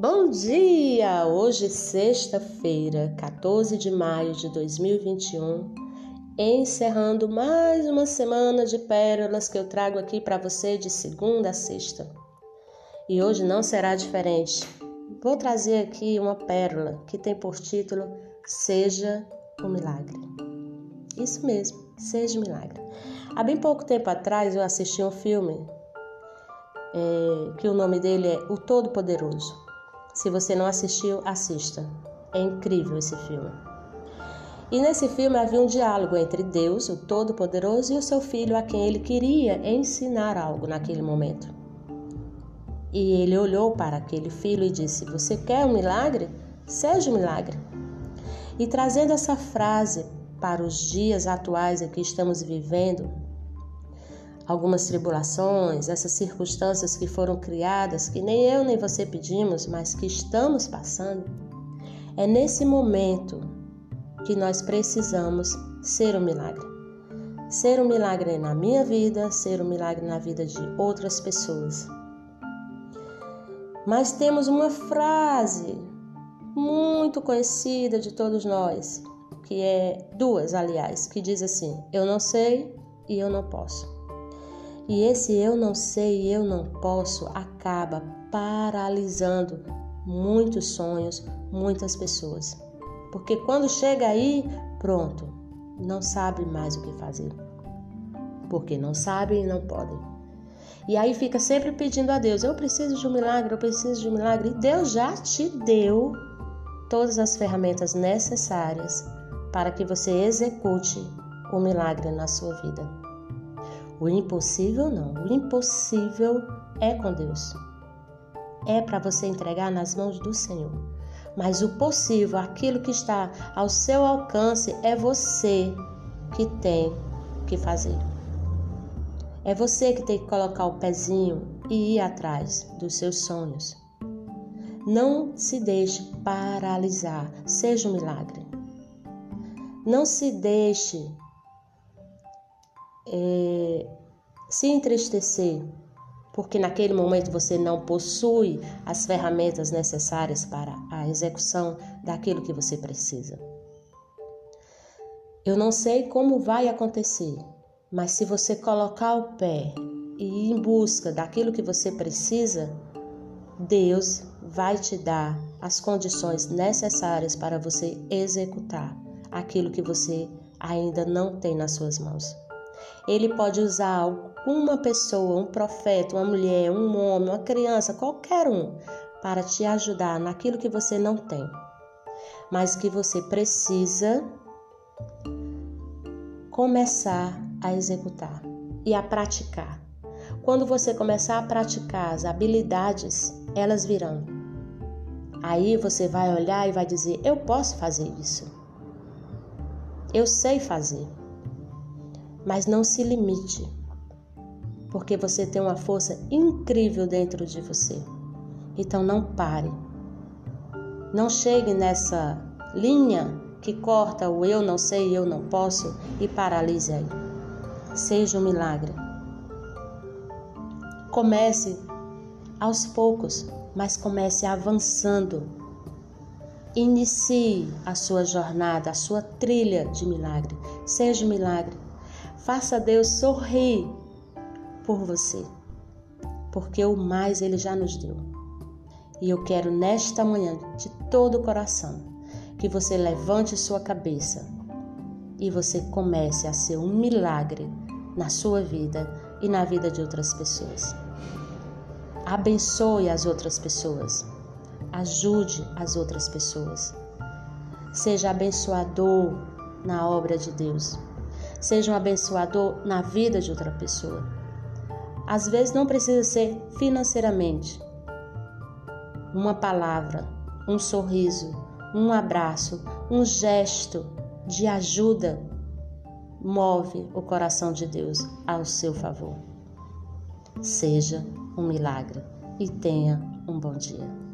Bom dia! Hoje, sexta-feira, 14 de maio de 2021, encerrando mais uma semana de pérolas que eu trago aqui para você de segunda a sexta. E hoje não será diferente. Vou trazer aqui uma pérola que tem por título Seja um Milagre. Isso mesmo, seja um milagre. Há bem pouco tempo atrás eu assisti um filme é, que o nome dele é O Todo-Poderoso. Se você não assistiu, assista. É incrível esse filme. E nesse filme havia um diálogo entre Deus, o Todo-Poderoso, e o seu filho, a quem ele queria ensinar algo naquele momento. E ele olhou para aquele filho e disse: Você quer um milagre? Seja um milagre. E trazendo essa frase para os dias atuais em que estamos vivendo, algumas tribulações, essas circunstâncias que foram criadas, que nem eu nem você pedimos, mas que estamos passando, é nesse momento que nós precisamos ser um milagre. Ser um milagre na minha vida, ser um milagre na vida de outras pessoas. Mas temos uma frase muito conhecida de todos nós, que é duas, aliás, que diz assim: Eu não sei e eu não posso. E esse eu não sei eu não posso acaba paralisando muitos sonhos, muitas pessoas. Porque quando chega aí, pronto, não sabe mais o que fazer. Porque não sabem e não podem. E aí fica sempre pedindo a Deus: eu preciso de um milagre, eu preciso de um milagre. E Deus já te deu todas as ferramentas necessárias para que você execute o milagre na sua vida. O impossível não. O impossível é com Deus. É para você entregar nas mãos do Senhor. Mas o possível, aquilo que está ao seu alcance, é você que tem que fazer. É você que tem que colocar o pezinho e ir atrás dos seus sonhos. Não se deixe paralisar, seja um milagre. Não se deixe é, se entristecer porque naquele momento você não possui as ferramentas necessárias para a execução daquilo que você precisa. Eu não sei como vai acontecer, mas se você colocar o pé e ir em busca daquilo que você precisa, Deus vai te dar as condições necessárias para você executar aquilo que você ainda não tem nas suas mãos. Ele pode usar alguma pessoa, um profeta, uma mulher, um homem, uma criança, qualquer um, para te ajudar naquilo que você não tem, mas que você precisa começar a executar e a praticar. Quando você começar a praticar as habilidades, elas virão. Aí você vai olhar e vai dizer: Eu posso fazer isso. Eu sei fazer. Mas não se limite, porque você tem uma força incrível dentro de você. Então não pare. Não chegue nessa linha que corta o eu não sei, eu não posso e paralise aí. Seja um milagre. Comece aos poucos, mas comece avançando. Inicie a sua jornada, a sua trilha de milagre. Seja um milagre. Faça Deus sorrir por você, porque o mais Ele já nos deu. E eu quero nesta manhã, de todo o coração, que você levante sua cabeça e você comece a ser um milagre na sua vida e na vida de outras pessoas. Abençoe as outras pessoas. Ajude as outras pessoas. Seja abençoador na obra de Deus. Seja um abençoador na vida de outra pessoa. Às vezes não precisa ser financeiramente. Uma palavra, um sorriso, um abraço, um gesto de ajuda move o coração de Deus ao seu favor. Seja um milagre e tenha um bom dia.